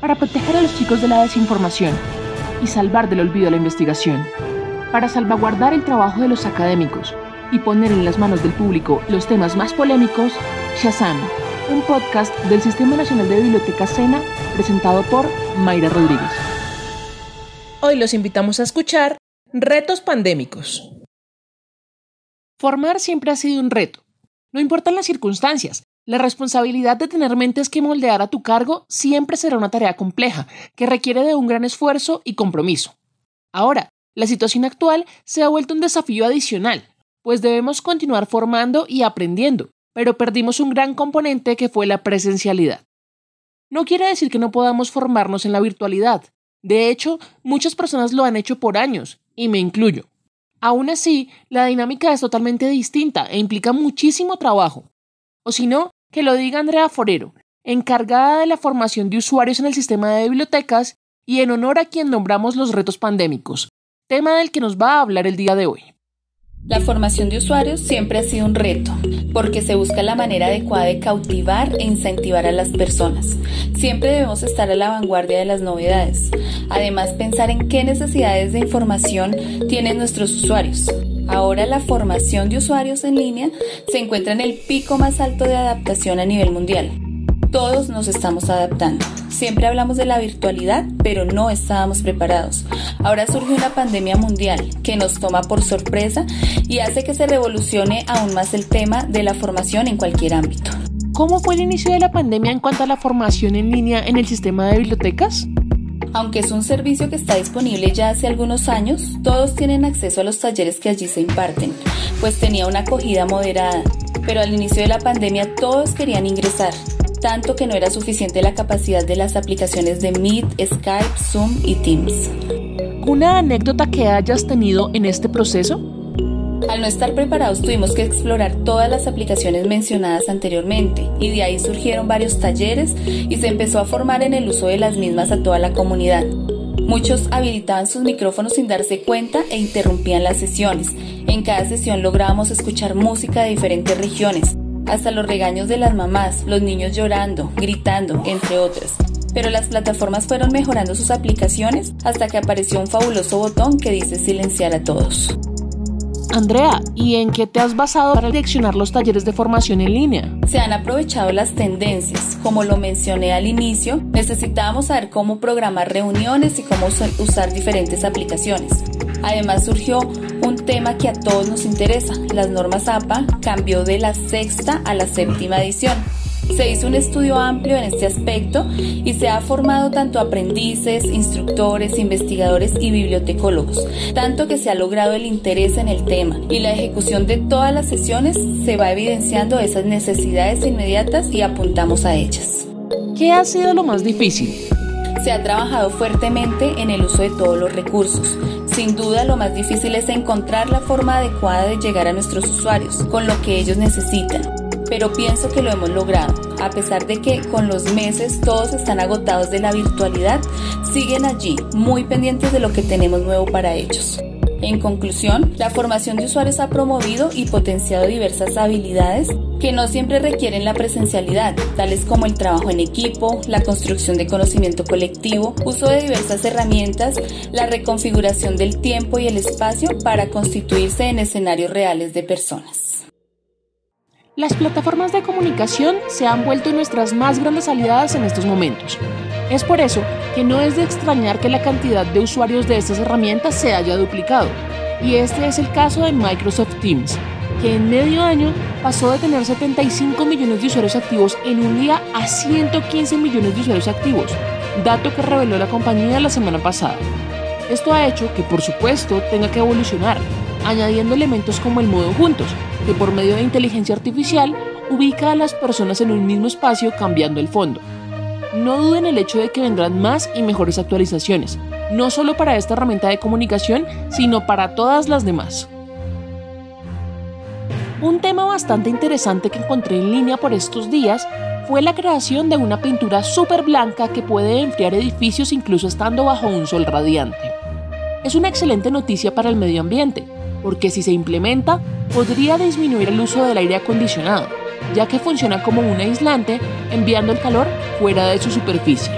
para proteger a los chicos de la desinformación y salvar del olvido la investigación, para salvaguardar el trabajo de los académicos y poner en las manos del público los temas más polémicos, Shazam, un podcast del Sistema Nacional de Bibliotecas SENA presentado por Mayra Rodríguez. Hoy los invitamos a escuchar Retos Pandémicos. Formar siempre ha sido un reto. No importan las circunstancias, la responsabilidad de tener mentes que moldear a tu cargo siempre será una tarea compleja, que requiere de un gran esfuerzo y compromiso. Ahora, la situación actual se ha vuelto un desafío adicional, pues debemos continuar formando y aprendiendo, pero perdimos un gran componente que fue la presencialidad. No quiere decir que no podamos formarnos en la virtualidad. De hecho, muchas personas lo han hecho por años, y me incluyo. Aún así, la dinámica es totalmente distinta e implica muchísimo trabajo. O si no, que lo diga Andrea Forero, encargada de la formación de usuarios en el sistema de bibliotecas y en honor a quien nombramos los retos pandémicos, tema del que nos va a hablar el día de hoy. La formación de usuarios siempre ha sido un reto, porque se busca la manera adecuada de cautivar e incentivar a las personas. Siempre debemos estar a la vanguardia de las novedades. Además, pensar en qué necesidades de información tienen nuestros usuarios. Ahora la formación de usuarios en línea se encuentra en el pico más alto de adaptación a nivel mundial. Todos nos estamos adaptando. Siempre hablamos de la virtualidad, pero no estábamos preparados. Ahora surge una pandemia mundial que nos toma por sorpresa y hace que se revolucione aún más el tema de la formación en cualquier ámbito. ¿Cómo fue el inicio de la pandemia en cuanto a la formación en línea en el sistema de bibliotecas? Aunque es un servicio que está disponible ya hace algunos años, todos tienen acceso a los talleres que allí se imparten, pues tenía una acogida moderada. Pero al inicio de la pandemia todos querían ingresar, tanto que no era suficiente la capacidad de las aplicaciones de Meet, Skype, Zoom y Teams. ¿Una anécdota que hayas tenido en este proceso? Al no estar preparados tuvimos que explorar todas las aplicaciones mencionadas anteriormente y de ahí surgieron varios talleres y se empezó a formar en el uso de las mismas a toda la comunidad. Muchos habilitaban sus micrófonos sin darse cuenta e interrumpían las sesiones. En cada sesión lográbamos escuchar música de diferentes regiones, hasta los regaños de las mamás, los niños llorando, gritando, entre otras. Pero las plataformas fueron mejorando sus aplicaciones hasta que apareció un fabuloso botón que dice silenciar a todos. Andrea, ¿y en qué te has basado para direccionar los talleres de formación en línea? Se han aprovechado las tendencias. Como lo mencioné al inicio, necesitábamos saber cómo programar reuniones y cómo usar diferentes aplicaciones. Además surgió un tema que a todos nos interesa. Las normas APA cambió de la sexta a la séptima edición. Se hizo un estudio amplio en este aspecto y se ha formado tanto aprendices, instructores, investigadores y bibliotecólogos, tanto que se ha logrado el interés en el tema y la ejecución de todas las sesiones se va evidenciando esas necesidades inmediatas y apuntamos a ellas. ¿Qué ha sido lo más difícil? Se ha trabajado fuertemente en el uso de todos los recursos. Sin duda lo más difícil es encontrar la forma adecuada de llegar a nuestros usuarios con lo que ellos necesitan. Pero pienso que lo hemos logrado. A pesar de que con los meses todos están agotados de la virtualidad, siguen allí, muy pendientes de lo que tenemos nuevo para ellos. En conclusión, la formación de usuarios ha promovido y potenciado diversas habilidades que no siempre requieren la presencialidad, tales como el trabajo en equipo, la construcción de conocimiento colectivo, uso de diversas herramientas, la reconfiguración del tiempo y el espacio para constituirse en escenarios reales de personas. Las plataformas de comunicación se han vuelto nuestras más grandes aliadas en estos momentos. Es por eso que no es de extrañar que la cantidad de usuarios de estas herramientas se haya duplicado. Y este es el caso de Microsoft Teams, que en medio año pasó de tener 75 millones de usuarios activos en un día a 115 millones de usuarios activos, dato que reveló la compañía la semana pasada. Esto ha hecho que, por supuesto, tenga que evolucionar, añadiendo elementos como el modo juntos, que por medio de inteligencia artificial ubica a las personas en un mismo espacio cambiando el fondo. No duden el hecho de que vendrán más y mejores actualizaciones, no solo para esta herramienta de comunicación, sino para todas las demás. Un tema bastante interesante que encontré en línea por estos días fue la creación de una pintura súper blanca que puede enfriar edificios incluso estando bajo un sol radiante. Es una excelente noticia para el medio ambiente, porque si se implementa, podría disminuir el uso del aire acondicionado, ya que funciona como un aislante enviando el calor fuera de su superficie.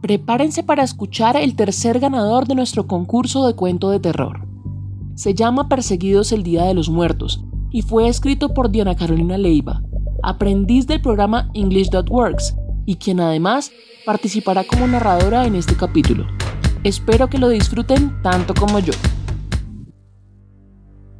Prepárense para escuchar el tercer ganador de nuestro concurso de cuento de terror. Se llama Perseguidos el Día de los Muertos y fue escrito por Diana Carolina Leiva, aprendiz del programa English.works y quien además participará como narradora en este capítulo. Espero que lo disfruten tanto como yo.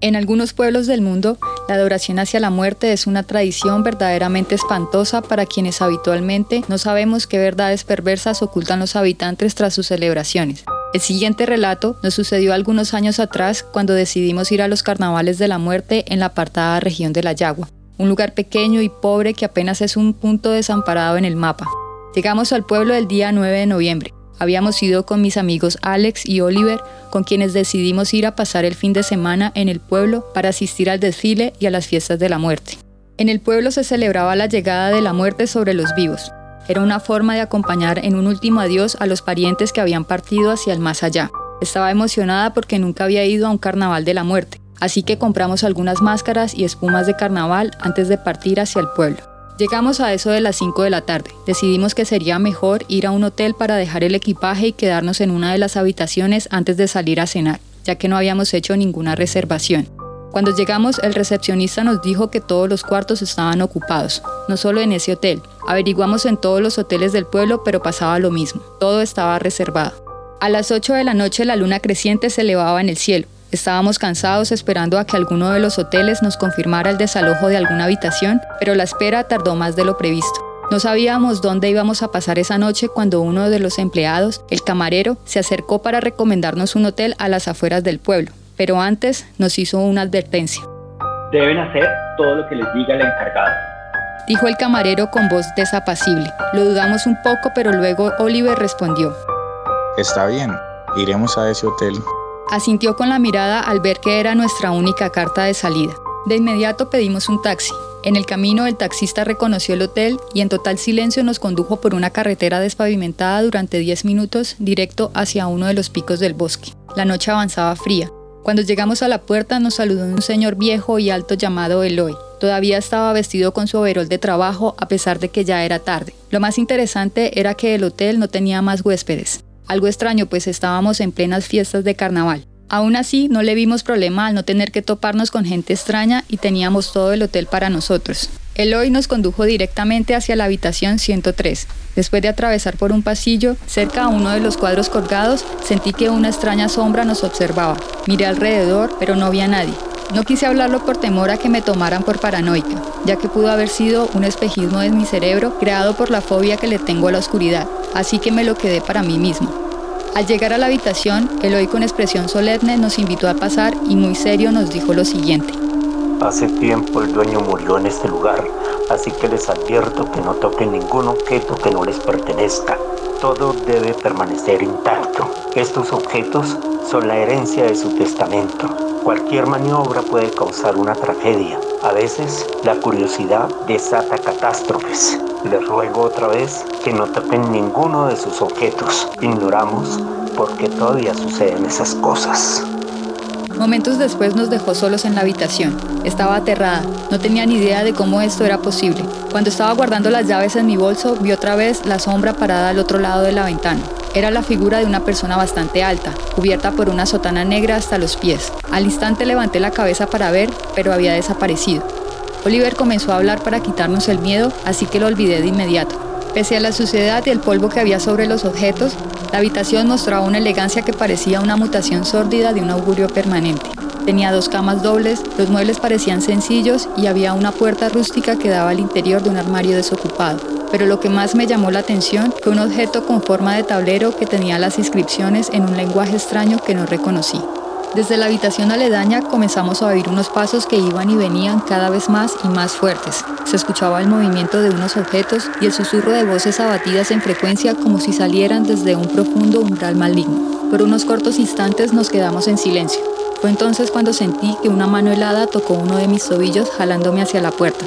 En algunos pueblos del mundo, la adoración hacia la muerte es una tradición verdaderamente espantosa para quienes habitualmente no sabemos qué verdades perversas ocultan los habitantes tras sus celebraciones. El siguiente relato nos sucedió algunos años atrás cuando decidimos ir a los carnavales de la muerte en la apartada región de la Yagua, un lugar pequeño y pobre que apenas es un punto desamparado en el mapa. Llegamos al pueblo el día 9 de noviembre. Habíamos ido con mis amigos Alex y Oliver, con quienes decidimos ir a pasar el fin de semana en el pueblo para asistir al desfile y a las fiestas de la muerte. En el pueblo se celebraba la llegada de la muerte sobre los vivos. Era una forma de acompañar en un último adiós a los parientes que habían partido hacia el más allá. Estaba emocionada porque nunca había ido a un carnaval de la muerte, así que compramos algunas máscaras y espumas de carnaval antes de partir hacia el pueblo. Llegamos a eso de las 5 de la tarde. Decidimos que sería mejor ir a un hotel para dejar el equipaje y quedarnos en una de las habitaciones antes de salir a cenar, ya que no habíamos hecho ninguna reservación. Cuando llegamos, el recepcionista nos dijo que todos los cuartos estaban ocupados, no solo en ese hotel. Averiguamos en todos los hoteles del pueblo, pero pasaba lo mismo, todo estaba reservado. A las 8 de la noche la luna creciente se elevaba en el cielo. Estábamos cansados esperando a que alguno de los hoteles nos confirmara el desalojo de alguna habitación, pero la espera tardó más de lo previsto. No sabíamos dónde íbamos a pasar esa noche cuando uno de los empleados, el camarero, se acercó para recomendarnos un hotel a las afueras del pueblo, pero antes nos hizo una advertencia. Deben hacer todo lo que les diga el encargado. Dijo el camarero con voz desapacible. Lo dudamos un poco, pero luego Oliver respondió. Está bien, iremos a ese hotel Asintió con la mirada al ver que era nuestra única carta de salida. De inmediato pedimos un taxi. En el camino el taxista reconoció el hotel y en total silencio nos condujo por una carretera despavimentada durante 10 minutos directo hacia uno de los picos del bosque. La noche avanzaba fría. Cuando llegamos a la puerta nos saludó un señor viejo y alto llamado Eloy. Todavía estaba vestido con su overol de trabajo a pesar de que ya era tarde. Lo más interesante era que el hotel no tenía más huéspedes. Algo extraño, pues estábamos en plenas fiestas de carnaval. Aún así, no le vimos problema al no tener que toparnos con gente extraña y teníamos todo el hotel para nosotros. Eloy nos condujo directamente hacia la habitación 103. Después de atravesar por un pasillo, cerca a uno de los cuadros colgados, sentí que una extraña sombra nos observaba. Miré alrededor, pero no vi a nadie. No quise hablarlo por temor a que me tomaran por paranoica, ya que pudo haber sido un espejismo de mi cerebro creado por la fobia que le tengo a la oscuridad, así que me lo quedé para mí mismo. Al llegar a la habitación, Eloy con expresión solemne nos invitó a pasar y muy serio nos dijo lo siguiente. Hace tiempo el dueño murió en este lugar, así que les advierto que no toquen ningún objeto que no les pertenezca. Todo debe permanecer intacto. Estos objetos son la herencia de su testamento. Cualquier maniobra puede causar una tragedia. A veces la curiosidad desata catástrofes. Les ruego otra vez que no toquen ninguno de sus objetos. Ignoramos por qué todavía suceden esas cosas. Momentos después nos dejó solos en la habitación. Estaba aterrada, no tenía ni idea de cómo esto era posible. Cuando estaba guardando las llaves en mi bolso, vi otra vez la sombra parada al otro lado de la ventana. Era la figura de una persona bastante alta, cubierta por una sotana negra hasta los pies. Al instante levanté la cabeza para ver, pero había desaparecido. Oliver comenzó a hablar para quitarnos el miedo, así que lo olvidé de inmediato. Pese a la suciedad y el polvo que había sobre los objetos, la habitación mostraba una elegancia que parecía una mutación sórdida de un augurio permanente. Tenía dos camas dobles, los muebles parecían sencillos y había una puerta rústica que daba al interior de un armario desocupado pero lo que más me llamó la atención fue un objeto con forma de tablero que tenía las inscripciones en un lenguaje extraño que no reconocí. Desde la habitación aledaña comenzamos a oír unos pasos que iban y venían cada vez más y más fuertes. Se escuchaba el movimiento de unos objetos y el susurro de voces abatidas en frecuencia como si salieran desde un profundo umbral maligno. Por unos cortos instantes nos quedamos en silencio. Fue entonces cuando sentí que una mano helada tocó uno de mis tobillos jalándome hacia la puerta.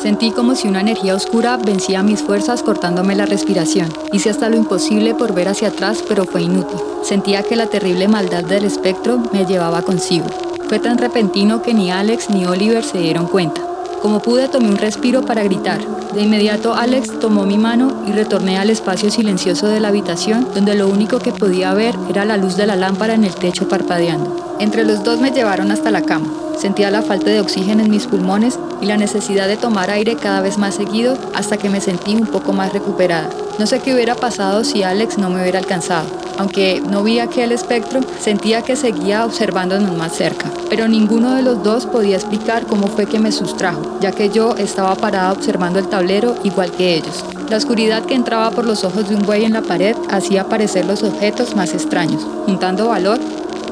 Sentí como si una energía oscura vencía mis fuerzas cortándome la respiración. Hice hasta lo imposible por ver hacia atrás, pero fue inútil. Sentía que la terrible maldad del espectro me llevaba consigo. Fue tan repentino que ni Alex ni Oliver se dieron cuenta. Como pude tomé un respiro para gritar. De inmediato Alex tomó mi mano y retorné al espacio silencioso de la habitación donde lo único que podía ver era la luz de la lámpara en el techo parpadeando. Entre los dos me llevaron hasta la cama. Sentía la falta de oxígeno en mis pulmones y la necesidad de tomar aire cada vez más seguido hasta que me sentí un poco más recuperada. No sé qué hubiera pasado si Alex no me hubiera alcanzado. Aunque no vi aquel espectro, sentía que seguía observándonos más cerca. Pero ninguno de los dos podía explicar cómo fue que me sustrajo, ya que yo estaba parada observando el tablero igual que ellos. La oscuridad que entraba por los ojos de un buey en la pared hacía aparecer los objetos más extraños. Juntando valor,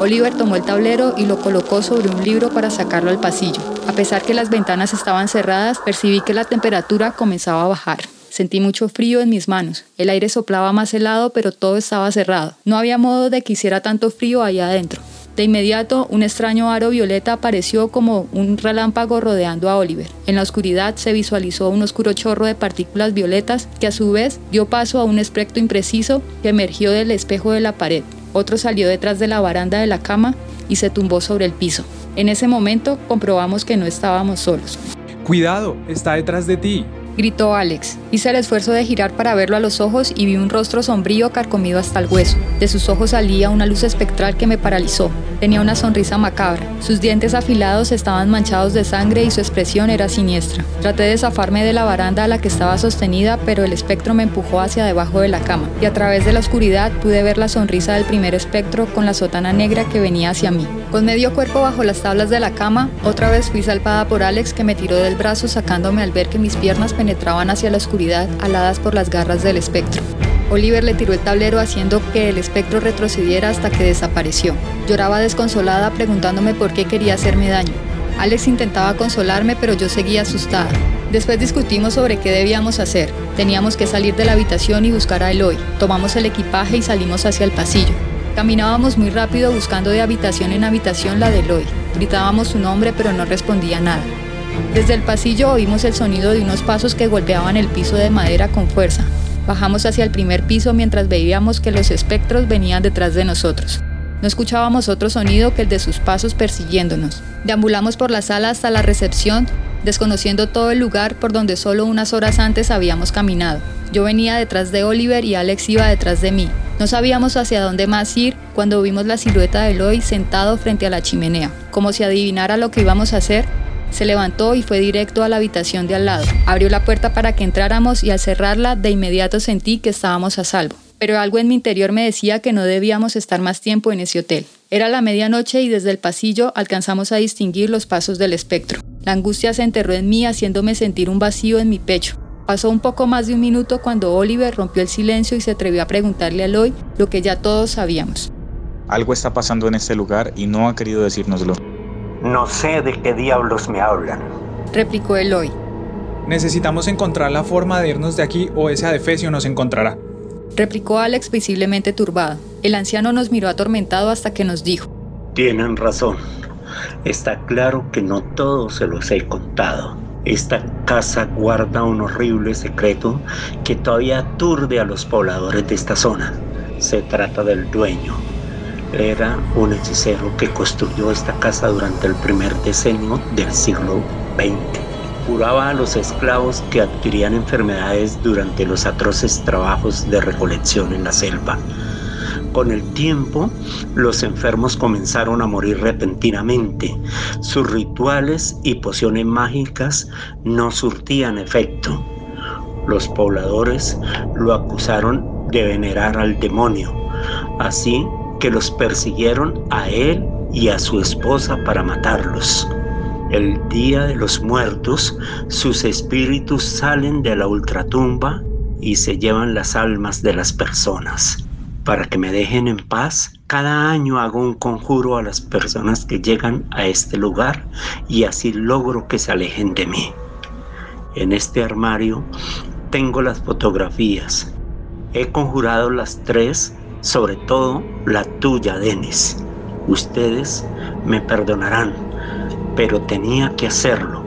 Oliver tomó el tablero y lo colocó sobre un libro para sacarlo al pasillo. A pesar que las ventanas estaban cerradas, percibí que la temperatura comenzaba a bajar. Sentí mucho frío en mis manos. El aire soplaba más helado, pero todo estaba cerrado. No había modo de que hiciera tanto frío allá adentro. De inmediato, un extraño aro violeta apareció como un relámpago rodeando a Oliver. En la oscuridad se visualizó un oscuro chorro de partículas violetas que a su vez dio paso a un espectro impreciso que emergió del espejo de la pared. Otro salió detrás de la baranda de la cama y se tumbó sobre el piso. En ese momento comprobamos que no estábamos solos. Cuidado, está detrás de ti gritó Alex. Hice el esfuerzo de girar para verlo a los ojos y vi un rostro sombrío carcomido hasta el hueso. De sus ojos salía una luz espectral que me paralizó. Tenía una sonrisa macabra. Sus dientes afilados estaban manchados de sangre y su expresión era siniestra. Traté de zafarme de la baranda a la que estaba sostenida, pero el espectro me empujó hacia debajo de la cama, y a través de la oscuridad pude ver la sonrisa del primer espectro con la sotana negra que venía hacia mí. Con medio cuerpo bajo las tablas de la cama, otra vez fui salpada por Alex que me tiró del brazo sacándome al ver que mis piernas penetraban hacia la oscuridad aladas por las garras del espectro. Oliver le tiró el tablero haciendo que el espectro retrocediera hasta que desapareció. Lloraba desconsolada preguntándome por qué quería hacerme daño. Alex intentaba consolarme pero yo seguía asustada. Después discutimos sobre qué debíamos hacer. Teníamos que salir de la habitación y buscar a Eloy. Tomamos el equipaje y salimos hacia el pasillo. Caminábamos muy rápido buscando de habitación en habitación la de Eloy. Gritábamos su nombre pero no respondía nada. Desde el pasillo oímos el sonido de unos pasos que golpeaban el piso de madera con fuerza. Bajamos hacia el primer piso mientras veíamos que los espectros venían detrás de nosotros. No escuchábamos otro sonido que el de sus pasos persiguiéndonos. Deambulamos por la sala hasta la recepción, desconociendo todo el lugar por donde solo unas horas antes habíamos caminado. Yo venía detrás de Oliver y Alex iba detrás de mí. No sabíamos hacia dónde más ir cuando vimos la silueta de Eloy sentado frente a la chimenea. Como si adivinara lo que íbamos a hacer, se levantó y fue directo a la habitación de al lado. Abrió la puerta para que entráramos y al cerrarla de inmediato sentí que estábamos a salvo. Pero algo en mi interior me decía que no debíamos estar más tiempo en ese hotel. Era la medianoche y desde el pasillo alcanzamos a distinguir los pasos del espectro. La angustia se enterró en mí haciéndome sentir un vacío en mi pecho. Pasó un poco más de un minuto cuando Oliver rompió el silencio y se atrevió a preguntarle a Eloy lo que ya todos sabíamos. Algo está pasando en este lugar y no ha querido decírnoslo. No sé de qué diablos me hablan, replicó Eloy. Necesitamos encontrar la forma de irnos de aquí o ese adefesio nos encontrará. Replicó Alex visiblemente turbado. El anciano nos miró atormentado hasta que nos dijo. Tienen razón. Está claro que no todo se los he contado. Esta casa guarda un horrible secreto que todavía aturde a los pobladores de esta zona. Se trata del dueño. Era un hechicero que construyó esta casa durante el primer decenio del siglo XX. Curaba a los esclavos que adquirían enfermedades durante los atroces trabajos de recolección en la selva con el tiempo, los enfermos comenzaron a morir repentinamente. Sus rituales y pociones mágicas no surtían efecto. Los pobladores lo acusaron de venerar al demonio, así que los persiguieron a él y a su esposa para matarlos. El día de los muertos, sus espíritus salen de la ultratumba y se llevan las almas de las personas para que me dejen en paz. Cada año hago un conjuro a las personas que llegan a este lugar y así logro que se alejen de mí. En este armario tengo las fotografías. He conjurado las tres, sobre todo la tuya, Denis. Ustedes me perdonarán, pero tenía que hacerlo.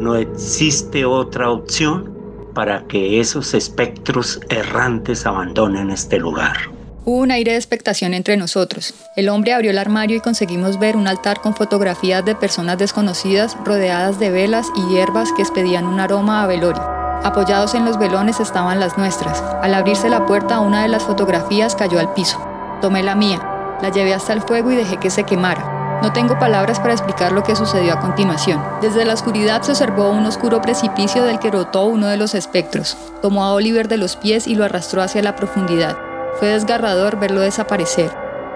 No existe otra opción para que esos espectros errantes abandonen este lugar. Hubo un aire de expectación entre nosotros. El hombre abrió el armario y conseguimos ver un altar con fotografías de personas desconocidas rodeadas de velas y hierbas que expedían un aroma a velorio. Apoyados en los velones estaban las nuestras. Al abrirse la puerta, una de las fotografías cayó al piso. Tomé la mía, la llevé hasta el fuego y dejé que se quemara. No tengo palabras para explicar lo que sucedió a continuación. Desde la oscuridad se observó un oscuro precipicio del que rotó uno de los espectros. Tomó a Oliver de los pies y lo arrastró hacia la profundidad. Fue desgarrador verlo desaparecer.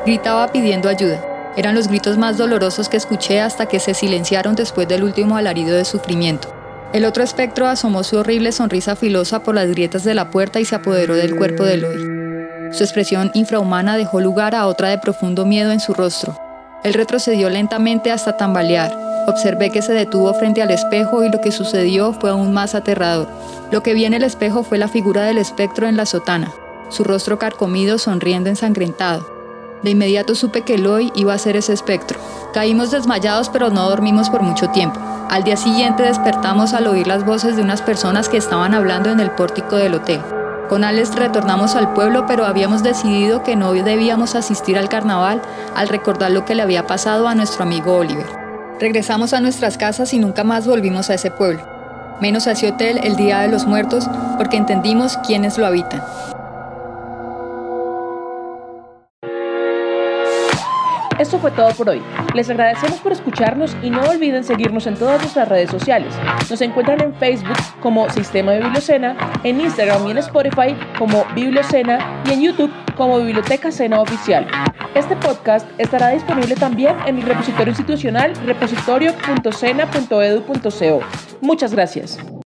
Gritaba pidiendo ayuda. Eran los gritos más dolorosos que escuché hasta que se silenciaron después del último alarido de sufrimiento. El otro espectro asomó su horrible sonrisa filosa por las grietas de la puerta y se apoderó del cuerpo de Eloy. Su expresión infrahumana dejó lugar a otra de profundo miedo en su rostro. Él retrocedió lentamente hasta tambalear. Observé que se detuvo frente al espejo y lo que sucedió fue aún más aterrador. Lo que vi en el espejo fue la figura del espectro en la sotana, su rostro carcomido sonriendo ensangrentado. De inmediato supe que Eloy iba a ser ese espectro. Caímos desmayados pero no dormimos por mucho tiempo. Al día siguiente despertamos al oír las voces de unas personas que estaban hablando en el pórtico del hotel. Con Alex retornamos al pueblo, pero habíamos decidido que no debíamos asistir al carnaval al recordar lo que le había pasado a nuestro amigo Oliver. Regresamos a nuestras casas y nunca más volvimos a ese pueblo, menos a ese hotel el Día de los Muertos, porque entendimos quiénes lo habitan. Esto fue todo por hoy. Les agradecemos por escucharnos y no olviden seguirnos en todas nuestras redes sociales. Nos encuentran en Facebook como Sistema de Bibliocena, en Instagram y en Spotify como Bibliocena y en YouTube como Biblioteca Cena Oficial. Este podcast estará disponible también en el repositorio institucional repositorio.cena.edu.co. Muchas gracias.